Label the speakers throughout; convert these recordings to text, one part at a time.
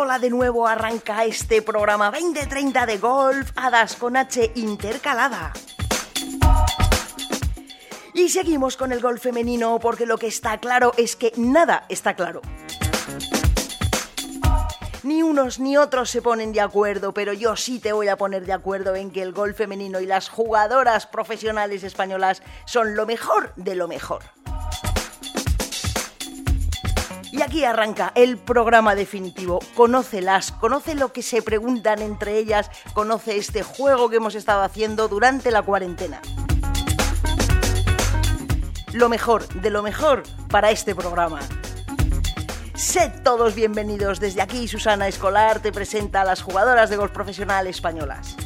Speaker 1: Hola de nuevo, arranca este programa 2030 de golf, hadas con H intercalada. Y seguimos con el golf femenino porque lo que está claro es que nada está claro. Ni unos ni otros se ponen de acuerdo, pero yo sí te voy a poner de acuerdo en que el golf femenino y las jugadoras profesionales españolas son lo mejor de lo mejor. Y aquí arranca el programa definitivo. Conócelas, conoce lo que se preguntan entre ellas, conoce este juego que hemos estado haciendo durante la cuarentena. Lo mejor de lo mejor para este programa. Sed todos bienvenidos. Desde aquí Susana Escolar te presenta a las jugadoras de golf profesional españolas.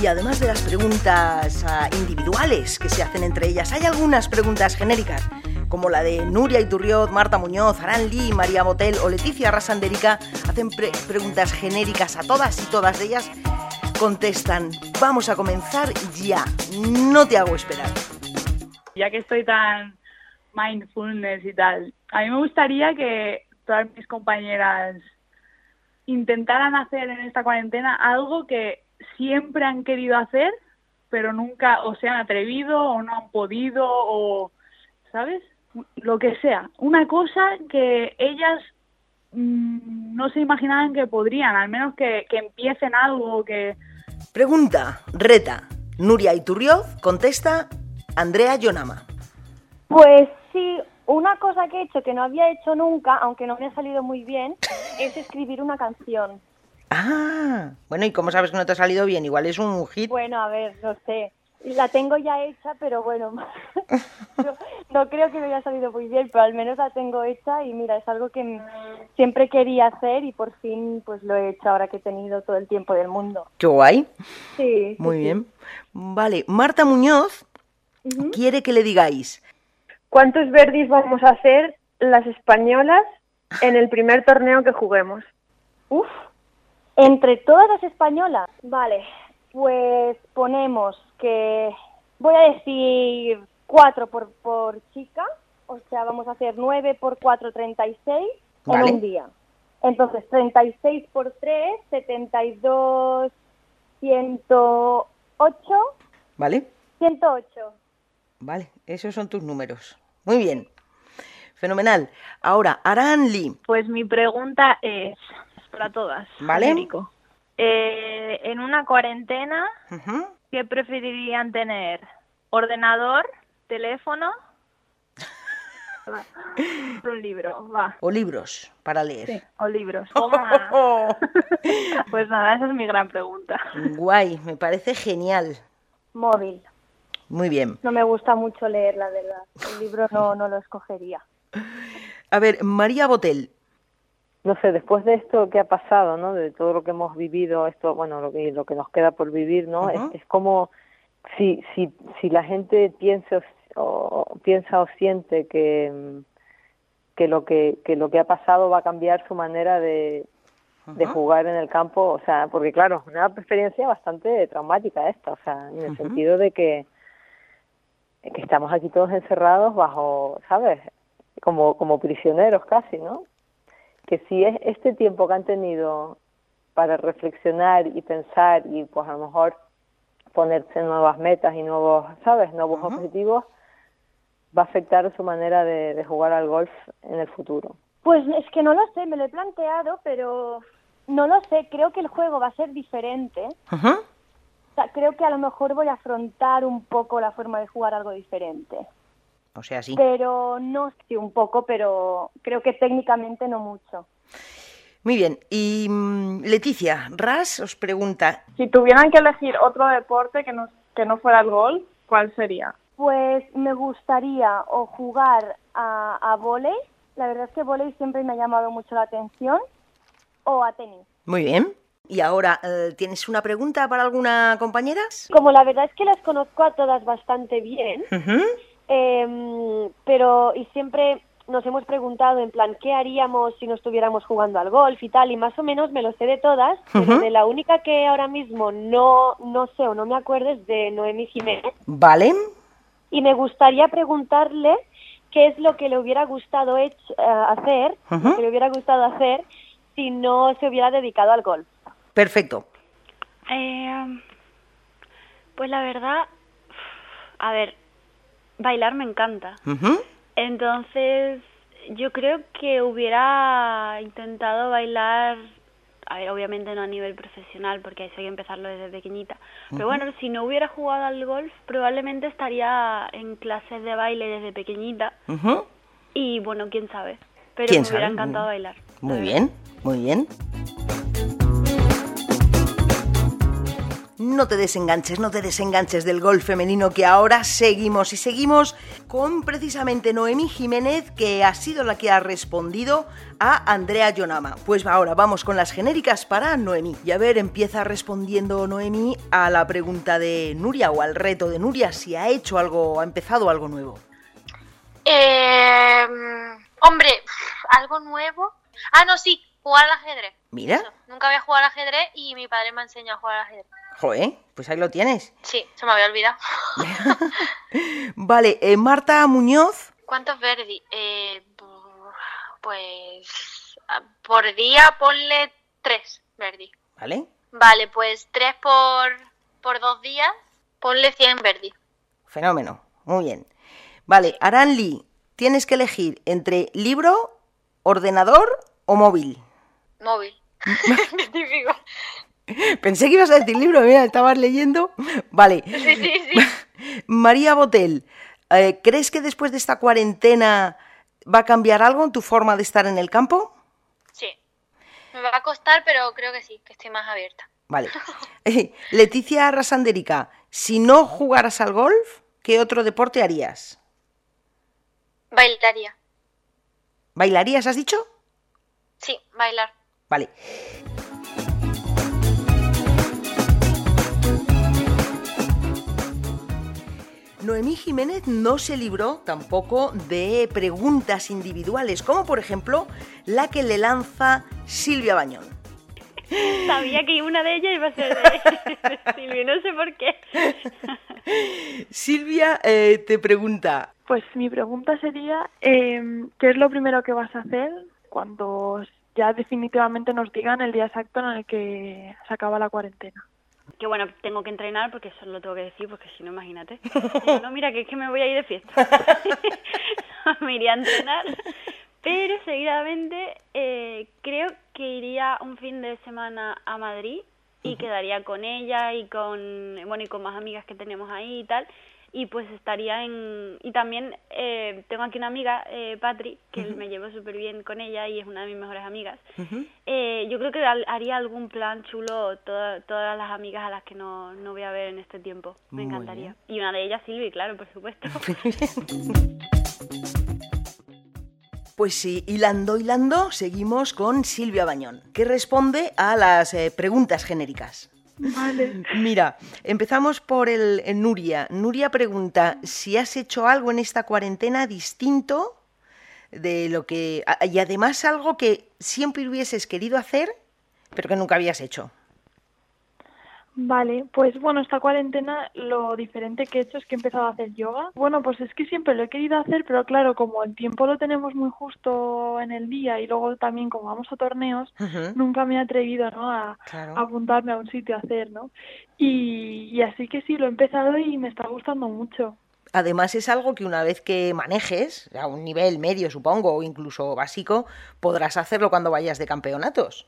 Speaker 1: Y además de las preguntas ah, individuales que se hacen entre ellas, hay algunas preguntas genéricas, como la de Nuria Iturrioz, Marta Muñoz, Aran Lee, María Botel o Leticia Rasanderica. Hacen preguntas genéricas a todas y todas ellas contestan. Vamos a comenzar ya. No te hago esperar.
Speaker 2: Ya que estoy tan mindfulness y tal, a mí me gustaría que todas mis compañeras intentaran hacer en esta cuarentena algo que siempre han querido hacer, pero nunca o se han atrevido o no han podido o, ¿sabes? Lo que sea. Una cosa que ellas mm, no se imaginaban que podrían, al menos que, que empiecen algo, que...
Speaker 1: Pregunta, reta. Nuria Iturrioz contesta Andrea Yonama.
Speaker 3: Pues sí, una cosa que he hecho que no había hecho nunca, aunque no me ha salido muy bien, es escribir una canción.
Speaker 1: Ah, bueno, ¿y cómo sabes que no te ha salido bien? Igual es un hit.
Speaker 3: Bueno, a ver, no sé. La tengo ya hecha, pero bueno, no, no, creo que me haya salido muy bien, pero al menos la tengo hecha y mira, es algo que siempre quería hacer y por fin pues lo he hecho ahora que he tenido todo el tiempo del mundo.
Speaker 1: Qué guay.
Speaker 3: Sí.
Speaker 1: Muy
Speaker 3: sí,
Speaker 1: bien. Vale, Marta Muñoz quiere que le digáis.
Speaker 4: ¿Cuántos verdis vamos a hacer las españolas en el primer torneo que juguemos?
Speaker 3: Uf. Entre todas las españolas, vale, pues ponemos que voy a decir cuatro por, por chica, o sea, vamos a hacer nueve por cuatro, 36
Speaker 1: Vale.
Speaker 3: en un día. Entonces, 36 por 3, 72, 108,
Speaker 1: ¿Vale?
Speaker 3: 108.
Speaker 1: Vale, esos son tus números. Muy bien. Fenomenal. Ahora, Aran Lee.
Speaker 2: Pues mi pregunta es para todas,
Speaker 1: Vale.
Speaker 2: genérico. Eh, en una cuarentena. ¿qué preferirían tener? ¿Ordenador? ¿Teléfono? Va. Un libro, va.
Speaker 1: O libros para leer.
Speaker 2: Sí, o libros. Pues nada, esa es mi gran pregunta.
Speaker 1: Guay, me parece genial.
Speaker 3: Móvil.
Speaker 1: Muy bien.
Speaker 3: No me gusta mucho leer, la verdad. El libro no, no lo escogería.
Speaker 1: A ver, María Botel.
Speaker 5: No sé, después de esto que ha pasado, ¿no? De todo lo que hemos vivido, esto, bueno, lo que, lo que nos queda por vivir, ¿no? Es, es como si, si, si la gente piensa o, o- piensa o siente que, que lo que, que lo que ha pasado va a cambiar su manera de, de jugar en el campo, o sea, porque claro, una experiencia bastante traumática esta, o sea, en el sentido de que, que estamos aquí todos encerrados bajo, ¿sabes? Como, como prisioneros casi, ¿no? Que si es este tiempo que han tenido para reflexionar y pensar y pues a lo mejor ponerse nuevas metas y nuevos, ¿sabes? Nuevos objetivos, va a afectar su manera de, de jugar al golf en el futuro.
Speaker 3: Pues es que no lo sé, me lo he planteado, pero no lo sé. Creo que el juego va a ser diferente.
Speaker 1: Ujú.
Speaker 3: O sea, creo que a lo mejor voy a afrontar un poco la forma de jugar algo diferente.
Speaker 1: O sea, sí.
Speaker 3: Pero no sí, un poco, pero creo que técnicamente no mucho.
Speaker 1: Muy bien. Y mm, Leticia, Ras os pregunta,
Speaker 2: Si tuvieran que elegir otro deporte que no, que no fuera el golf, ¿cuál sería?
Speaker 3: Pues me gustaría o jugar a, a vóley, la verdad es que vóley siempre me ha llamado mucho la atención, o a tenis.
Speaker 1: muy bien. Y ahora, eh, ¿tienes una pregunta para alguna compañera?
Speaker 3: Como la verdad es que las conozco a todas bastante bien. Em, pero y siempre nos hemos preguntado en plan qué haríamos si no estuviéramos jugando al golf y tal y más o menos me lo sé de todas pero de la única que ahora mismo no no sé o no me acuerdo es de Noemi Jiménez
Speaker 1: Vale.
Speaker 6: y me gustaría preguntarle qué es lo que le hubiera gustado hecho- eh, hacer, que le hubiera gustado hacer si no se hubiera dedicado al golf.
Speaker 1: Perfecto.
Speaker 7: Eh, pues la verdad, a ver, bailar me encanta. Entonces, yo creo que hubiera intentado bailar, a ver, obviamente no a nivel profesional, porque eso hay que empezarlo desde pequeñita. Pero bueno, si no hubiera jugado al golf, probablemente estaría en clases de baile desde pequeñita. Y bueno, quién sabe. Pero
Speaker 1: ¿Quién
Speaker 7: me hubiera
Speaker 1: sabe?
Speaker 7: encantado bailar. la
Speaker 1: Muy bien, muy bien. No te desenganches, no te desenganches del golf femenino que ahora seguimos y seguimos con precisamente Noemí Jiménez que ha sido la que ha respondido a Andrea Yonama. Pues ahora vamos con las genéricas para Noemí. Y a ver, empieza respondiendo Noemí a la pregunta de Nuria o al reto de Nuria si ha hecho algo, ha empezado algo nuevo.
Speaker 8: Eh, hombre, algo nuevo. Ah, no, sí, jugar al ajedrez.
Speaker 1: Mira,
Speaker 8: Eso, Nunca había jugado al ajedrez y mi padre me ha enseñado a jugar al ajedrez.
Speaker 1: Joder, pues ahí lo tienes.
Speaker 8: Sí, se me había olvidado.
Speaker 1: Vale, eh, Marta Muñoz.
Speaker 8: ¿Cuántos verdi? Eh, pues ah, por día ponle tres verdi.
Speaker 1: ¿Vale?
Speaker 8: Vale, pues tres por, por dos días, ponle 100 verdi.
Speaker 1: Fenómeno. Muy bien. Vale, Aranli, tienes que elegir entre libro, ordenador o móvil.
Speaker 8: Móvil.
Speaker 1: Pensé que ibas a decir libro, mira, estabas leyendo. Vale.
Speaker 8: Sí, sí, sí.
Speaker 1: María Botel, eh, ¿crees que después de esta cuarentena va a cambiar algo en tu forma de estar en el campo?
Speaker 8: Sí. Me va a costar, pero creo que sí, que estoy más abierta.
Speaker 1: Vale. Leticia Rasanderica, si no jugaras al golf, ¿qué otro deporte harías?
Speaker 8: Bailaría.
Speaker 1: ¿Bailarías, has dicho?
Speaker 8: Sí, bailar.
Speaker 1: Vale. Noemí Jiménez no se libró tampoco de preguntas individuales, como por ejemplo la que le lanza Silvia Bañón.
Speaker 7: Sabía que una de ellas iba a ser de Silvia, no sé por qué.
Speaker 1: Silvia eh, te pregunta,
Speaker 9: Pues mi pregunta sería, eh, ¿qué es lo primero que vas a hacer cuando ya definitivamente nos digan el día exacto en el que se acaba la cuarentena?
Speaker 7: Que bueno, tengo que entrenar porque eso lo tengo que decir, porque si no, imagínate. Digo, no, mira, que es que me voy a ir de fiesta. me iría a entrenar. Pero seguidamente eh, creo que iría un fin de semana a Madrid y quedaría con ella y con, bueno, y con más amigas que tenemos ahí y tal. Y pues estaría en... Y también eh, tengo aquí una amiga, eh, Patri, que me llevo súper bien con ella y es una de mis mejores amigas. Eh, yo creo que haría algún plan chulo toda- todas las amigas a las que no, no voy a ver en este tiempo. Me
Speaker 1: Muy
Speaker 7: encantaría. Y una de ellas, Silvi, claro, por supuesto.
Speaker 1: Pues sí, hilando, hilando, seguimos con Silvia Bañón, que responde a las eh, preguntas genéricas.
Speaker 9: Vale.
Speaker 1: Mira, empezamos por el, el Nuria. Nuria pregunta si has hecho algo en esta cuarentena distinto de lo que... Y además algo que siempre hubieses querido hacer, pero que nunca habías hecho.
Speaker 9: Vale, pues bueno, esta cuarentena lo diferente que he hecho es que he empezado a hacer yoga. Bueno, pues es que siempre lo he querido hacer, pero claro, como el tiempo lo tenemos muy justo en el día y luego también como vamos a torneos, nunca me he atrevido ¿no? a,
Speaker 1: Claro.
Speaker 9: a apuntarme a un sitio a hacer, ¿no? Y, y así que sí, lo he empezado y me está gustando mucho.
Speaker 1: Además es algo que una vez que manejes, a un nivel medio supongo, o incluso básico, podrás hacerlo cuando vayas de campeonatos.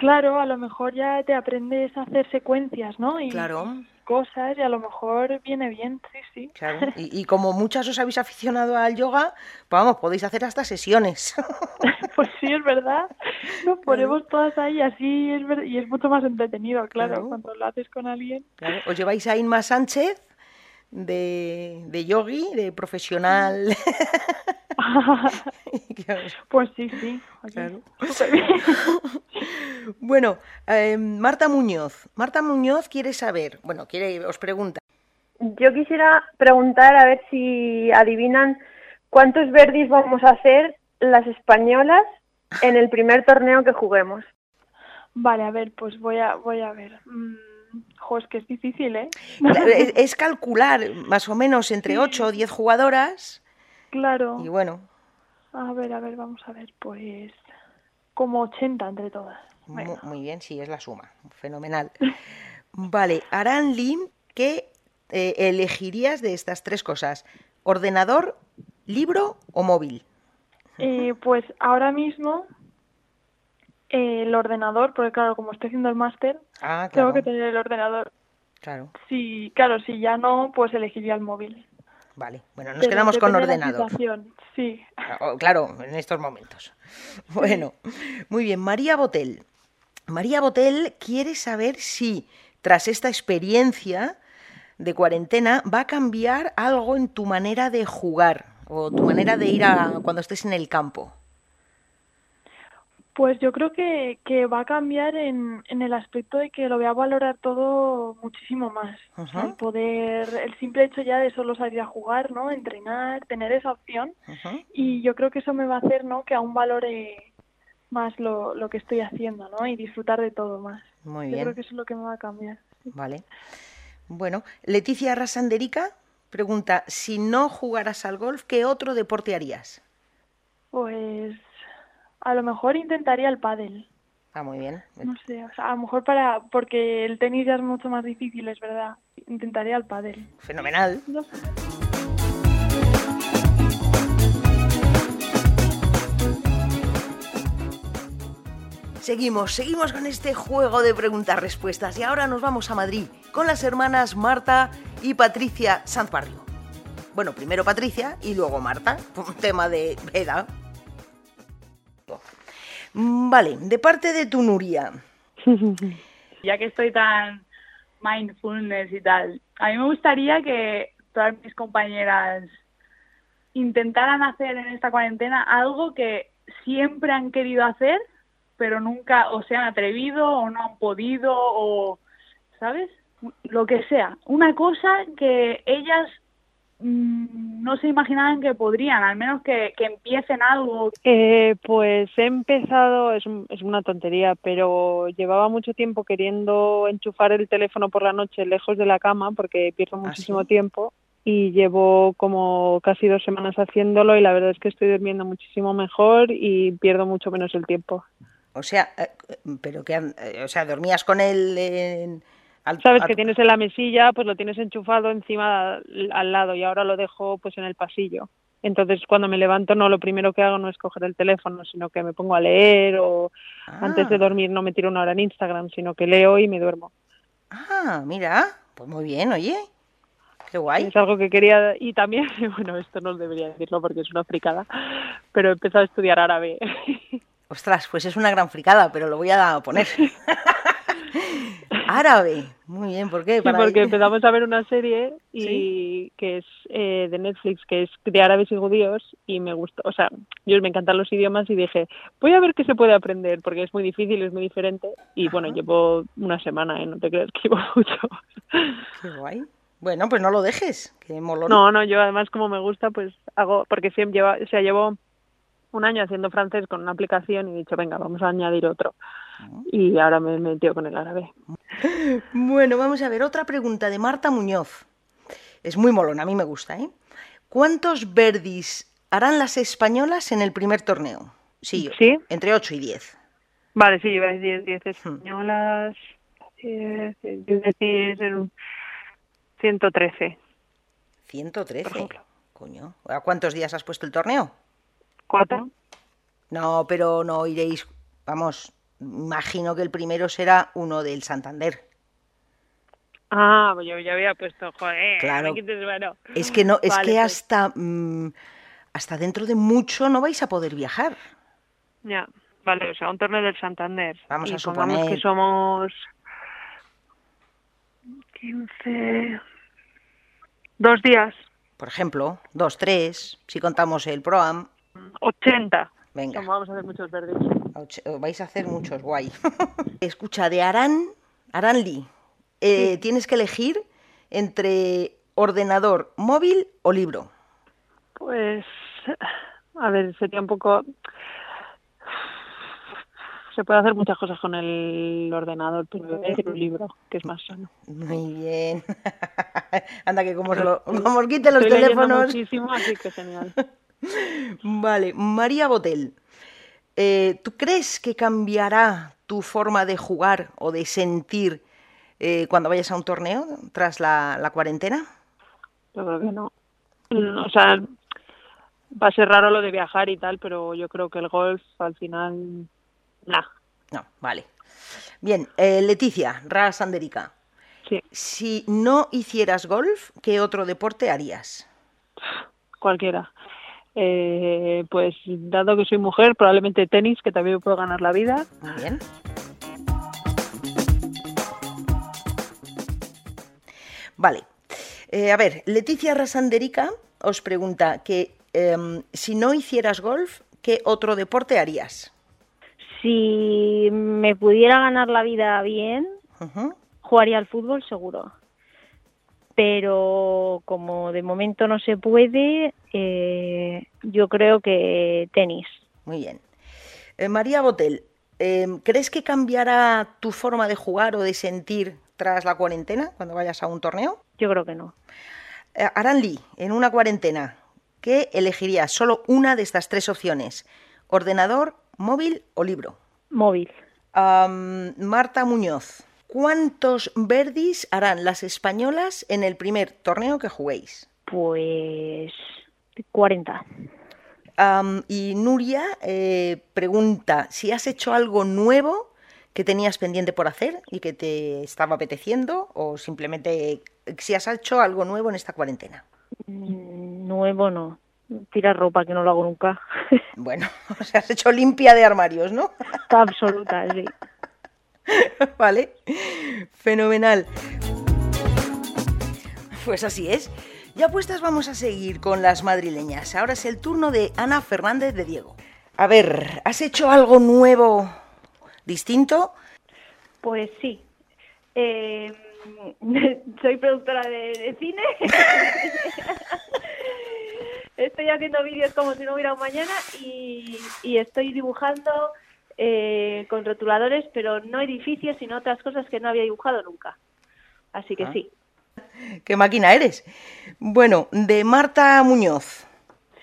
Speaker 9: Claro, a lo mejor ya te aprendes a hacer secuencias, ¿no? Y
Speaker 1: Claro.
Speaker 9: cosas y a lo mejor viene bien, sí, sí.
Speaker 1: Claro. Y, y como muchas os habéis aficionado al yoga, pues vamos, podéis hacer hasta sesiones.
Speaker 9: Pues sí, es verdad. Nos ponemos todas ahí así es ver- y es mucho más entretenido, claro,
Speaker 1: Claro.
Speaker 9: cuando lo haces con alguien.
Speaker 1: Claro, Os lleváis a Inma Sánchez de, de yogi, de profesional.
Speaker 9: Pues sí, sí.
Speaker 1: Claro. bueno, eh, Marta Muñoz. Marta Muñoz quiere saber, bueno, quiere, os pregunta.
Speaker 10: Yo quisiera preguntar a ver si adivinan cuántos verdis vamos a hacer las españolas en el primer torneo que juguemos.
Speaker 9: Vale, a ver, pues voy a, voy a ver. Mm,
Speaker 2: jo, es que es difícil, ¿eh?
Speaker 1: Es, es calcular más o menos entre 8 o 10 jugadoras
Speaker 2: Claro.
Speaker 1: y bueno,
Speaker 2: A ver, a ver, vamos a ver, pues como 80 entre todas.
Speaker 1: muy bien, sí, es la suma. Fenomenal. Vale, Aran Lim, ¿qué eh, elegirías de estas tres cosas? ¿Ordenador, libro o móvil?
Speaker 2: Eh, pues ahora mismo eh, el ordenador, porque claro, como estoy haciendo el máster,
Speaker 1: Ah,
Speaker 2: tengo que tener el ordenador.
Speaker 1: Claro,
Speaker 2: Sí, claro, si ya no, pues elegiría el móvil.
Speaker 1: vale. Bueno, nos
Speaker 2: Pero
Speaker 1: quedamos con ordenador.
Speaker 2: Sí.
Speaker 1: Oh, Claro, en estos momentos. Bueno, muy bien. María Botel. María Botel quiere saber si, tras esta experiencia de cuarentena, va a cambiar algo en tu manera de jugar o tu manera de ir a cuando estés en el campo.
Speaker 2: Pues yo creo que, que va a cambiar en, en el aspecto de que lo voy a valorar todo muchísimo más. El poder, el simple hecho ya de solo salir a jugar, ¿no? Entrenar, tener esa opción. Y yo creo que eso me va a hacer, ¿no? Que aún valore más lo, lo que estoy haciendo, ¿no? Y disfrutar de todo más.
Speaker 1: Muy
Speaker 2: Yo
Speaker 1: bien.
Speaker 2: creo que eso es lo que me va a cambiar.
Speaker 1: Vale. Bueno, Leticia Rasanderica pregunta, si no jugaras al golf, ¿qué otro deporte harías?
Speaker 2: Pues a lo mejor intentaría el pádel.
Speaker 1: Ah, muy bien.
Speaker 2: No sé, o sea, a lo mejor para porque el tenis ya es mucho más difícil, es verdad. Intentaría el pádel.
Speaker 1: Fenomenal.
Speaker 2: No sé.
Speaker 1: Seguimos, seguimos con este juego de preguntas-respuestas y ahora nos vamos a Madrid con las hermanas Marta y Patricia Sanz Barrio. Bueno, primero Patricia y luego Marta, por un tema de edad. Mm, Vale, de parte de tu Nuria.
Speaker 2: Ya que estoy tan mindfulness y tal, a mí me gustaría que todas mis compañeras intentaran hacer en esta cuarentena algo que siempre han querido hacer, pero nunca o se han atrevido o no han podido o, ¿sabes? Lo que sea. Una cosa que ellas mm, no se imaginaban que podrían, al menos que, que empiecen algo.
Speaker 11: Eh, pues he empezado, es, un- es una tontería, pero llevaba mucho tiempo queriendo enchufar el teléfono por la noche lejos de la cama porque pierdo
Speaker 1: ¿Ah,
Speaker 11: muchísimo
Speaker 1: sí?
Speaker 11: tiempo y llevo como casi dos semanas haciéndolo y la verdad es que estoy durmiendo muchísimo mejor y pierdo mucho menos el tiempo.
Speaker 1: O sea, eh, pero que, han- eh, o sea, dormías con él en, al-
Speaker 11: Sabes
Speaker 1: a
Speaker 11: que tienes en la mesilla, pues lo tienes enchufado encima al, al lado y ahora lo dejo pues en el pasillo. Entonces cuando me levanto no lo primero que hago no es coger el teléfono, sino que me pongo a leer o antes de
Speaker 1: Ah.
Speaker 11: dormir no me tiro una hora en Instagram, sino que leo y me duermo.
Speaker 1: Ah, mira, pues muy bien, oye. Qué guay.
Speaker 11: Es algo que quería y también, bueno, esto no debería decirlo porque es una fricada, pero he empezado a estudiar árabe.
Speaker 1: Ostras, pues es una gran fricada, pero lo voy a poner. Árabe. Muy bien, ¿por qué?
Speaker 11: Sí, porque empezamos a ver una serie y que es eh, de Netflix, que es de árabes y judíos y me gustó, o sea, yo me encantan los idiomas y dije, voy a ver qué se puede aprender porque es muy difícil, es muy diferente y bueno, llevo una semana, ¿eh? no te creas que llevo mucho.
Speaker 1: Qué guay. Bueno, pues no lo dejes, que molón.
Speaker 11: No, no, yo además como me gusta, pues hago, porque siempre lleva, o sea, llevo un año haciendo francés con una aplicación y he dicho, venga, vamos a añadir otro. Y ahora me he metido con el árabe.
Speaker 1: Bueno, vamos a ver, otra pregunta de Marta Muñoz. Es muy molón, a mí me gusta, ¿eh? ¿Cuántos verdis harán las españolas en el primer torneo? Sí,
Speaker 11: ¿Sí?
Speaker 1: entre 8 y 10.
Speaker 11: Vale, sí, lleváis 10, 10 españolas, eh, es decir, en 113,
Speaker 1: 113.
Speaker 11: Por ejemplo.
Speaker 1: Coño. ¿A cuántos días has puesto el torneo?
Speaker 11: 4.
Speaker 1: No, pero no iréis. Vamos, imagino que el primero será uno del Santander.
Speaker 11: Ah, pues yo ya había puesto, joder,
Speaker 1: Claro.
Speaker 11: mano.
Speaker 1: Es que no, es
Speaker 11: Vale,
Speaker 1: que
Speaker 11: pues,
Speaker 1: hasta mm, hasta dentro de mucho no vais a poder viajar.
Speaker 11: Ya, vale, o sea, un torneo del Santander.
Speaker 1: Vamos
Speaker 11: y
Speaker 1: a suponer-
Speaker 11: que somos 15... Dos días,
Speaker 1: Por ejemplo, dos, tres, si contamos el Proam.
Speaker 11: 80.
Speaker 1: Venga.
Speaker 11: Como vamos a hacer muchos verdes.
Speaker 1: Vais a hacer muchos, guay. Escucha, de Aran, Aran Lee, eh, tienes que elegir entre ordenador, móvil o libro.
Speaker 11: Pues, a ver, sería un poco... se puede hacer muchas cosas con el ordenador, pero voy a decir un libro, que es más sano.
Speaker 1: Muy bien. Anda que como os, lo, como os quiten los
Speaker 11: Estoy
Speaker 1: teléfonos.
Speaker 11: muchísimo, así que genial.
Speaker 1: Vale, María Botel, eh, ¿tú crees que cambiará tu forma de jugar o de sentir eh, cuando vayas a un torneo tras la, la cuarentena?
Speaker 11: Yo creo que no. Mm, O sea, va a ser raro lo de viajar y tal, pero yo creo que el golf al final, nah.
Speaker 1: No, vale. Bien, eh, Leticia, Ra Sanderica.
Speaker 11: Sí.
Speaker 1: Si no hicieras golf, ¿qué otro deporte harías?
Speaker 11: cualquiera. Eh, pues dado que soy mujer, probablemente tenis, que también puedo ganar la vida.
Speaker 1: Muy bien. Vale. Eh, a ver, Leticia Rasanderica os pregunta que em, si no hicieras golf, ¿qué otro deporte harías?
Speaker 12: Si me pudiera ganar la vida bien, jugaría al fútbol seguro. Pero como de momento no se puede, eh, yo creo que tenis.
Speaker 1: Muy bien. Eh, María Botel, em, ¿crees que cambiará tu forma de jugar o de sentir tras la cuarentena cuando vayas a un torneo?
Speaker 12: Yo creo que no.
Speaker 1: Eh, Aran Lee, en una cuarentena, ¿qué elegirías? Solo una de estas tres opciones. ¿Ordenador, móvil o libro?
Speaker 12: Móvil.
Speaker 1: Marta Muñoz, ¿cuántos verdis harán las españolas en el primer torneo que juguéis?
Speaker 12: Pues 40.
Speaker 1: Am, y Nuria eh, pregunta si has hecho algo nuevo que tenías pendiente por hacer y que te estaba apeteciendo o simplemente si has hecho algo nuevo en esta cuarentena.
Speaker 12: Mm, Nuevo no. Tirar ropa, que no lo hago nunca.
Speaker 1: Bueno, o sea, has hecho limpia de armarios, ¿no?
Speaker 12: Absoluta, sí.
Speaker 1: vale, fenomenal. Pues así es. Ya puestas vamos a seguir con las madrileñas. Ahora es el turno de Ana Fernández de Diego. A ver, ¿has hecho algo nuevo, distinto?
Speaker 13: Pues sí. Eh, soy productora de, cine. estoy haciendo vídeos como si no hubiera un mañana y estoy dibujando eh, con rotuladores, pero no edificios, sino otras cosas que no había dibujado nunca. Así que
Speaker 1: Ah.
Speaker 13: sí.
Speaker 1: ¿Qué máquina eres? Bueno, de Marta Muñoz,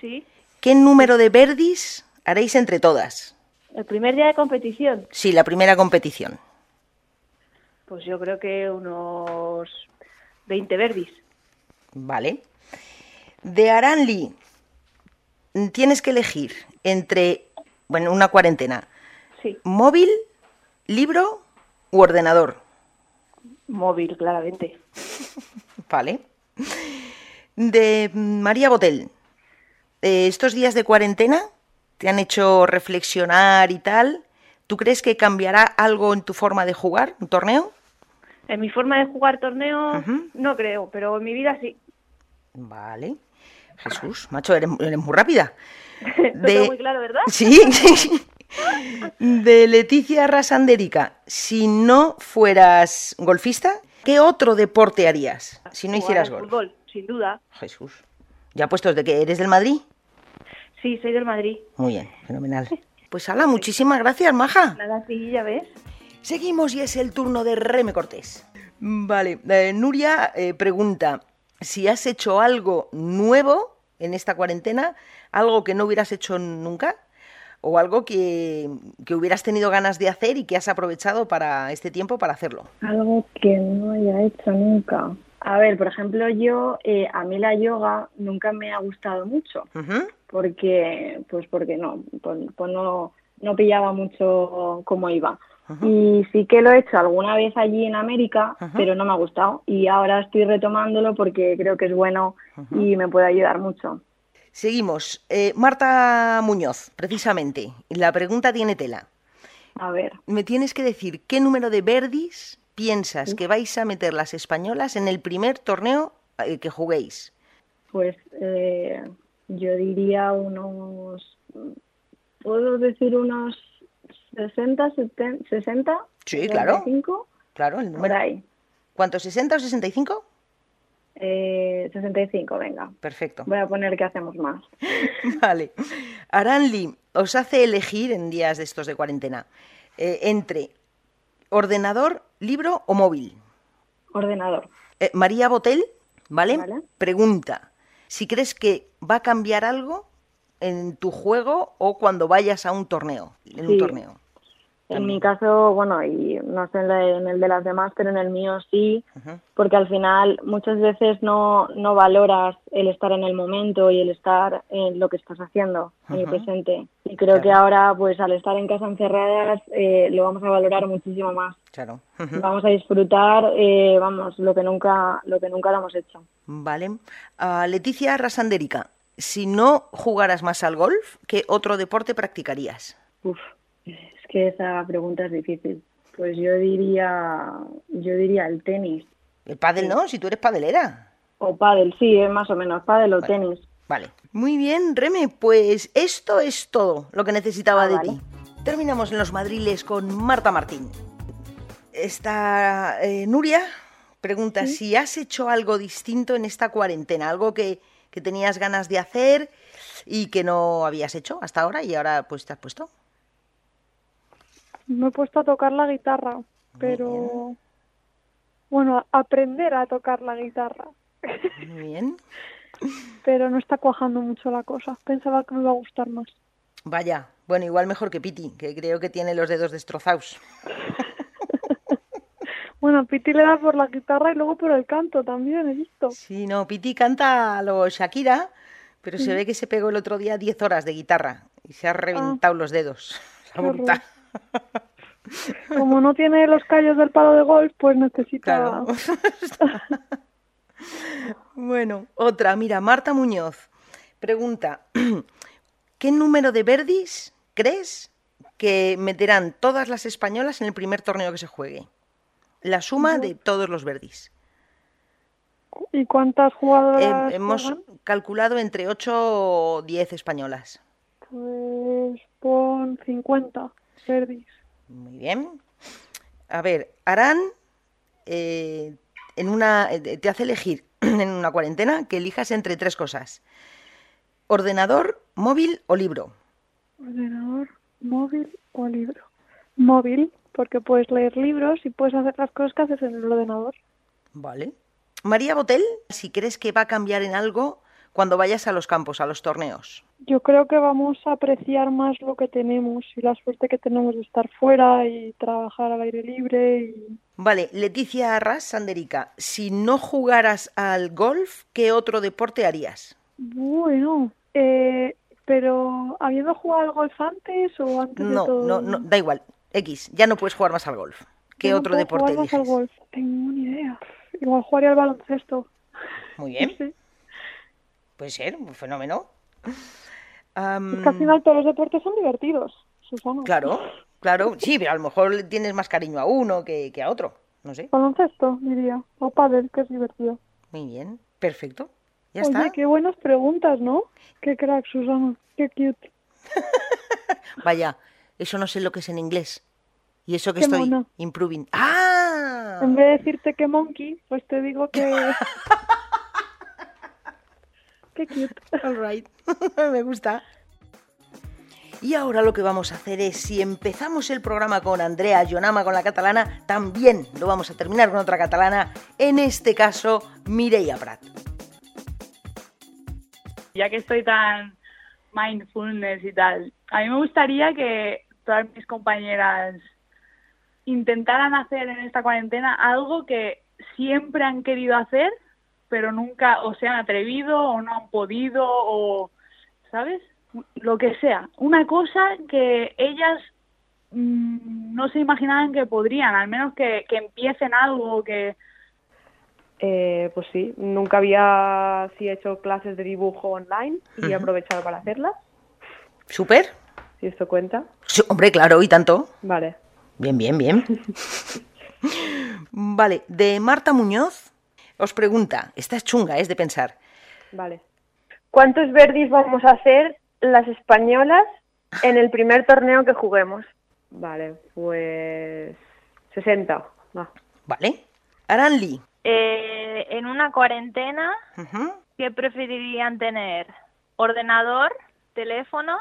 Speaker 13: Sí.
Speaker 1: ¿qué número de verdis haréis entre todas?
Speaker 13: El primer día de competición,
Speaker 1: Sí, la primera competición.
Speaker 13: pues yo creo que unos 20 verdis.
Speaker 1: Vale. De Aranli, tienes que elegir entre, bueno, una cuarentena,
Speaker 13: Sí,
Speaker 1: móvil, libro u ordenador.
Speaker 13: móvil, claramente.
Speaker 1: Vale. De María Botel, eh, estos días de cuarentena te han hecho reflexionar y tal. ¿Tú crees que cambiará algo en tu forma de jugar un torneo?
Speaker 13: En mi forma de jugar torneo, no creo, pero en mi vida sí.
Speaker 1: Vale. Jesús, macho, eres, eres muy rápida.
Speaker 13: Lo tengo muy claro, ¿verdad?
Speaker 1: Sí. De Leticia Rasanderica, si no fueras golfista, ¿qué otro deporte harías si no
Speaker 13: Jugar
Speaker 1: hicieras golf?
Speaker 13: fútbol, sin duda.
Speaker 1: Jesús. ¿Ya puestos de que eres del Madrid?
Speaker 13: Sí, soy del Madrid.
Speaker 1: Muy bien, fenomenal. Pues hala, muchísimas gracias, Maja.
Speaker 13: Nada, sí, ya ves.
Speaker 1: Seguimos y es el turno de Reme Cortés. Vale, eh, Nuria eh, pregunta si has hecho algo nuevo en esta cuarentena, algo que no hubieras hecho nunca o algo que, que hubieras tenido ganas de hacer y que has aprovechado para este tiempo para hacerlo.
Speaker 14: Algo que no haya hecho nunca. A ver, por ejemplo, yo, eh, a mí la yoga nunca me ha gustado mucho, porque, pues porque no, pues, pues no, no pillaba mucho cómo iba. Y sí que lo he hecho alguna vez allí en América, pero no me ha gustado. Y ahora estoy retomándolo porque creo que es bueno y me puede ayudar mucho.
Speaker 1: Seguimos. Eh, Marta Muñoz, precisamente. La pregunta tiene tela.
Speaker 14: A ver,
Speaker 1: Me tienes que decir qué número de verdis piensas que vais a meter las españolas en el primer torneo eh, que juguéis.
Speaker 14: pues eh, yo diría unos, ¿puedo decir unos 60, 70, 60?
Speaker 1: Sí, claro.
Speaker 14: 65,
Speaker 1: Claro, el
Speaker 14: por
Speaker 1: número.
Speaker 14: ahí.
Speaker 1: ¿Cuánto? ¿60 o 65?
Speaker 14: Eh, 65, venga.
Speaker 1: Perfecto.
Speaker 14: Voy a poner que hacemos más.
Speaker 1: Vale. Aranli os hace elegir en días de estos de cuarentena eh, entre ordenador, libro o móvil.
Speaker 14: Ordenador.
Speaker 1: Eh, María Botel, ¿vale?
Speaker 14: Vale.
Speaker 1: Pregunta, si crees que va a cambiar algo en tu juego o cuando vayas a un torneo, en un torneo.
Speaker 14: En mi caso, bueno, y no sé en, la- en el de las demás, pero en el mío sí, porque al final muchas veces no, no valoras el estar en el momento y el estar en lo que estás haciendo, en el presente. Y creo
Speaker 1: Claro.
Speaker 14: que ahora, pues al estar en casa encerradas, eh, lo vamos a valorar muchísimo más.
Speaker 1: Claro.
Speaker 14: Vamos a disfrutar, eh, vamos, lo que nunca, lo que nunca lo hemos hecho.
Speaker 1: Vale. Ah, Leticia Rasanderica, si no jugaras más al golf, ¿qué otro deporte practicarías?
Speaker 14: Uf, que esa pregunta es difícil. Pues yo diría, yo diría el tenis
Speaker 1: El pádel, ¿no? Si tú eres padelera.
Speaker 14: o pádel, sí, es más o menos pádel o
Speaker 1: Vale.
Speaker 14: tenis.
Speaker 1: Vale. Muy bien, Reme, pues esto es todo lo que necesitaba
Speaker 14: Ah,
Speaker 1: de
Speaker 14: vale.
Speaker 1: ti. Terminamos en los madriles con Marta Martín. Está eh, Nuria pregunta si has hecho algo distinto en esta cuarentena, algo que, que tenías ganas de hacer y que no habías hecho hasta ahora y ahora pues te has puesto.
Speaker 9: Me he puesto a tocar la guitarra, pero bueno, a aprender a tocar la guitarra,
Speaker 1: Muy bien.
Speaker 9: pero no está cuajando mucho la cosa. Pensaba que me iba a gustar más.
Speaker 1: Vaya, bueno, igual mejor que Piti, que creo que tiene los dedos destrozados.
Speaker 9: Bueno, Piti le da por la guitarra y luego por el canto también, he visto.
Speaker 1: Sí, no, Piti canta a lo Shakira, pero se ve que se pegó el otro día 10 horas de guitarra y se ha reventado los dedos. La.
Speaker 9: Como no tiene los callos del palo de golf, pues necesita...
Speaker 1: Claro. Bueno, otra, mira, Marta Muñoz pregunta, ¿qué número de verdis crees que meterán todas las españolas en el primer torneo que se juegue? La suma de todos los verdis.
Speaker 9: ¿Y cuántas
Speaker 1: Eh,
Speaker 9: jugadoras
Speaker 1: hemos
Speaker 9: juegan?
Speaker 1: calculado entre 8 o 10 españolas.
Speaker 9: Pues pon 50 verdis.
Speaker 1: Muy bien. A ver, harán eh, en una eh, te hace elegir en una cuarentena que elijas entre tres cosas: ordenador, móvil o libro.
Speaker 9: Ordenador, móvil o libro. Móvil, porque puedes leer libros y puedes hacer las cosas que haces en el ordenador.
Speaker 1: Vale. María Botel, si crees que va a cambiar en algo cuando vayas a los campos, a los torneos.
Speaker 9: Yo creo que vamos a apreciar más lo que tenemos y la suerte que tenemos de estar fuera y trabajar al aire libre. Y...
Speaker 1: Vale, Leticia Arras, Sanderica, si no jugaras al golf, ¿qué otro deporte harías?
Speaker 9: Bueno, eh, pero habiendo jugado al golf antes o antes de
Speaker 1: No,
Speaker 9: todo.
Speaker 1: no, no, da igual. X, ya no puedes jugar más al golf. ¿Qué
Speaker 9: no
Speaker 1: otro
Speaker 9: puedo
Speaker 1: deporte
Speaker 9: jugar más al golf. Tengo ni idea. Igual jugaría al baloncesto.
Speaker 1: Muy bien,
Speaker 9: Sí.
Speaker 1: puede ser, un fenómeno.
Speaker 9: Es
Speaker 1: Am,
Speaker 9: que al final todos los deportes son divertidos, Susana.
Speaker 1: Claro, claro, sí, pero a lo mejor tienes más cariño a uno que, que a otro, no sé.
Speaker 9: Baloncesto, diría. O pádel, que es divertido.
Speaker 1: Muy bien, perfecto. Ya
Speaker 9: Oye,
Speaker 1: está.
Speaker 9: qué buenas preguntas, ¿no? Qué crack, Susana. Qué cute.
Speaker 1: Vaya, eso no sé lo que es en inglés. Y eso que
Speaker 9: Qué
Speaker 1: estoy
Speaker 9: mona.
Speaker 1: improving. ¡Ah!
Speaker 9: En vez de decirte que monkey, pues te digo que... qué cute.
Speaker 1: All right. Me gusta. Y ahora lo que vamos a hacer es, si empezamos el programa con Andrea Jonama con la catalana, también lo vamos a terminar con otra catalana, en este caso Mireia Prat.
Speaker 2: ya que estoy tan mindfulness y tal, a mí me gustaría que todas mis compañeras intentaran hacer en esta cuarentena algo que siempre han querido hacer, pero nunca o se han atrevido o no han podido o, ¿sabes? Lo que sea. Una cosa que ellas mm, no se imaginaban que podrían, al menos que, que empiecen algo, que...
Speaker 4: Eh, pues sí, nunca había así hecho clases de dibujo online y he aprovechado para hacerlas,
Speaker 1: ¿Súper?
Speaker 4: si esto cuenta.
Speaker 1: Sí, hombre, claro, y tanto.
Speaker 4: Vale.
Speaker 1: Bien, bien, bien. vale, de Marta Muñoz os pregunta, esta es chunga, es de pensar.
Speaker 4: Vale.
Speaker 3: ¿Cuántos verdis vamos a hacer las españolas en el primer torneo que juguemos?
Speaker 4: Vale, pues 60. Va.
Speaker 1: Vale. Aranli.
Speaker 12: Eh, en una cuarentena. ¿qué preferirían tener? ¿Ordenador? ¿Teléfono?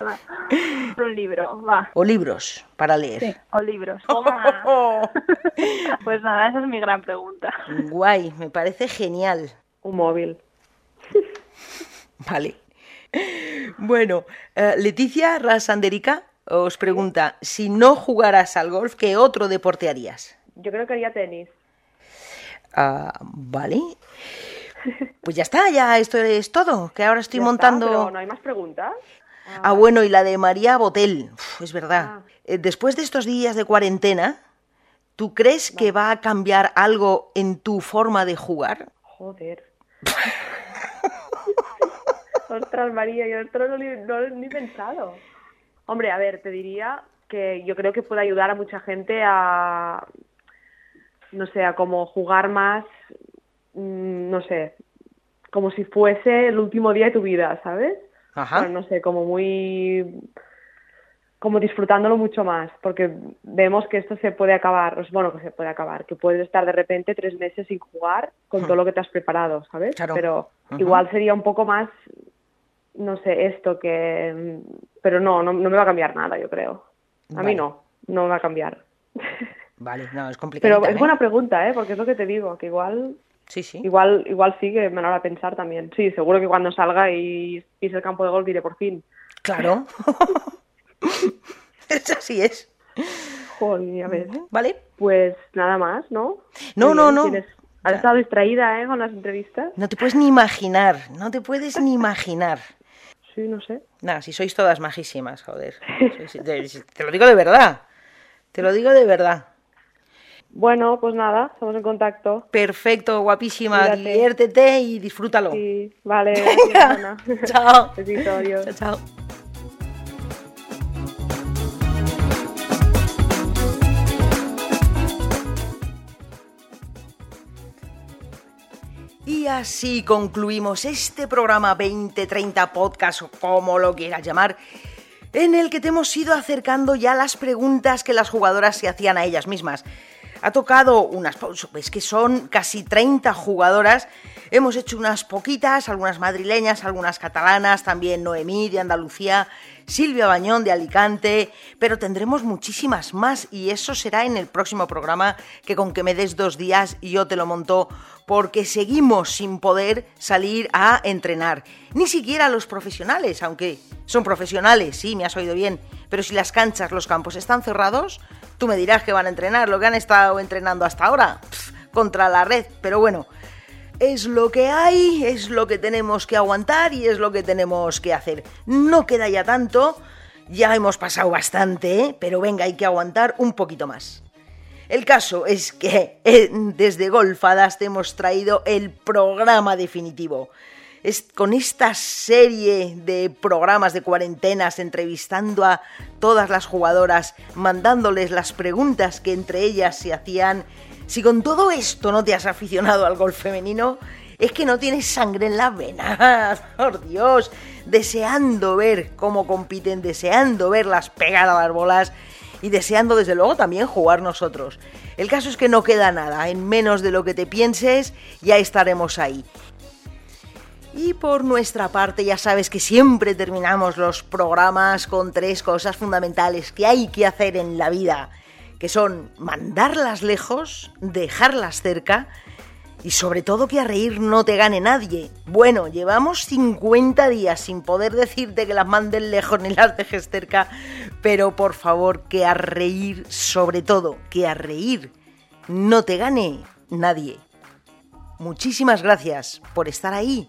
Speaker 9: Un libro, va.
Speaker 1: O libros para leer.
Speaker 9: Sí, o libros. Pues nada, esa es mi gran pregunta.
Speaker 1: Guay, me parece genial.
Speaker 4: Un móvil.
Speaker 1: Vale. Bueno, eh, Leticia Rasanderica os pregunta, si no jugaras al golf, ¿qué otro deporte harías?
Speaker 4: Yo creo que haría tenis.
Speaker 1: Ah, vale. Pues ya está, ya esto es todo, que ahora estoy
Speaker 4: Ya está,
Speaker 1: montando...
Speaker 4: pero no hay más preguntas.
Speaker 1: Ah, bueno, y la de María Botel, Uf, es verdad.
Speaker 4: Ah.
Speaker 1: Eh, Después de estos días de cuarentena, ¿tú crees que va a cambiar algo en tu forma de jugar?
Speaker 4: Joder. Ostras, María, yo esto no, lo- no ni pensado. Hombre, a ver, te diría que yo creo que puede ayudar a mucha gente a, no sé, a como jugar más, mm, no sé, como si fuese el último día de tu vida, ¿sabes?
Speaker 1: Ajá.
Speaker 4: Bueno, no sé, como muy como disfrutándolo mucho más, porque vemos que esto se puede acabar, bueno, que se puede acabar, que puedes estar de repente tres meses sin jugar con
Speaker 1: Ujú.
Speaker 4: todo lo que te has preparado, ¿sabes?
Speaker 1: Claro.
Speaker 4: Pero igual sería un poco más, no sé, esto que... Pero no, no, no me va a cambiar nada, yo creo. A
Speaker 1: Vale.
Speaker 4: mí no, no me va a cambiar.
Speaker 1: Vale, no, es complicado.
Speaker 4: Pero es buena pregunta, ¿eh? Porque es lo que te digo, que igual...
Speaker 1: Sí, sí.
Speaker 4: Igual, igual sí que me lo hará pensar también. Sí, seguro que cuando salga y pise el campo de golf diré por fin.
Speaker 1: Claro. Es así es.
Speaker 4: Joder, ya ves.
Speaker 1: ¿Vale?
Speaker 4: Pues nada más, ¿no?
Speaker 1: No,
Speaker 4: Muy
Speaker 1: no,
Speaker 4: bien,
Speaker 1: no.
Speaker 4: tienes- Has estado distraída, ¿eh? Con las entrevistas.
Speaker 1: No te puedes ni imaginar, no te puedes ni imaginar.
Speaker 4: Sí, no sé.
Speaker 1: Nada, si sois todas majísimas, joder. Te lo digo de verdad. Te lo digo de verdad.
Speaker 4: Bueno, pues nada, estamos en contacto.
Speaker 1: Perfecto, guapísima.
Speaker 4: Cuídate.
Speaker 1: Diviértete y disfrútalo.
Speaker 4: Sí, vale.
Speaker 1: Chao.
Speaker 4: Besito, adiós.
Speaker 1: Chao, chao. Y así concluimos este programa 2030 podcast o como lo quieras llamar, en el que te hemos ido acercando ya las preguntas que las jugadoras se hacían a ellas mismas. Ha tocado unas, es que son casi 30 jugadoras, hemos hecho unas poquitas, algunas madrileñas, algunas catalanas, también Noemí de Andalucía, Silvia Bañón de Alicante, pero tendremos muchísimas más y eso será en el próximo programa que con que me des dos días y yo te lo monto porque seguimos sin poder salir a entrenar. Ni siquiera los profesionales, aunque son profesionales, sí, me has oído bien, pero si las canchas, los campos están cerrados, tú me dirás que van a entrenar lo que han estado entrenando hasta ahora, pf, contra la red, pero bueno. Es lo que hay, es lo que tenemos que aguantar y es lo que tenemos que hacer. No queda ya tanto, ya hemos pasado bastante, ¿eh? pero venga, hay que aguantar un poquito más. El caso es que eh, desde Golfadas te hemos traído el programa definitivo. Es con esta serie de programas de cuarentenas, entrevistando a todas las jugadoras, mandándoles las preguntas que entre ellas se hacían. Si con todo esto no te has aficionado al golf femenino, es que no tienes sangre en las venas, por Dios, deseando ver cómo compiten, deseando verlas pegar a las bolas y deseando desde luego también jugar nosotros. El caso es que no queda nada, en menos de lo que te pienses ya estaremos ahí. Y por nuestra parte ya sabes que siempre terminamos los programas con tres cosas fundamentales que hay que hacer en la vida, que son mandarlas lejos, dejarlas cerca y sobre todo que a reír no te gane nadie. Bueno, llevamos 50 días sin poder decirte que las mandes lejos ni las dejes cerca, pero por favor que a reír, sobre todo, que a reír no te gane nadie. Muchísimas gracias por estar ahí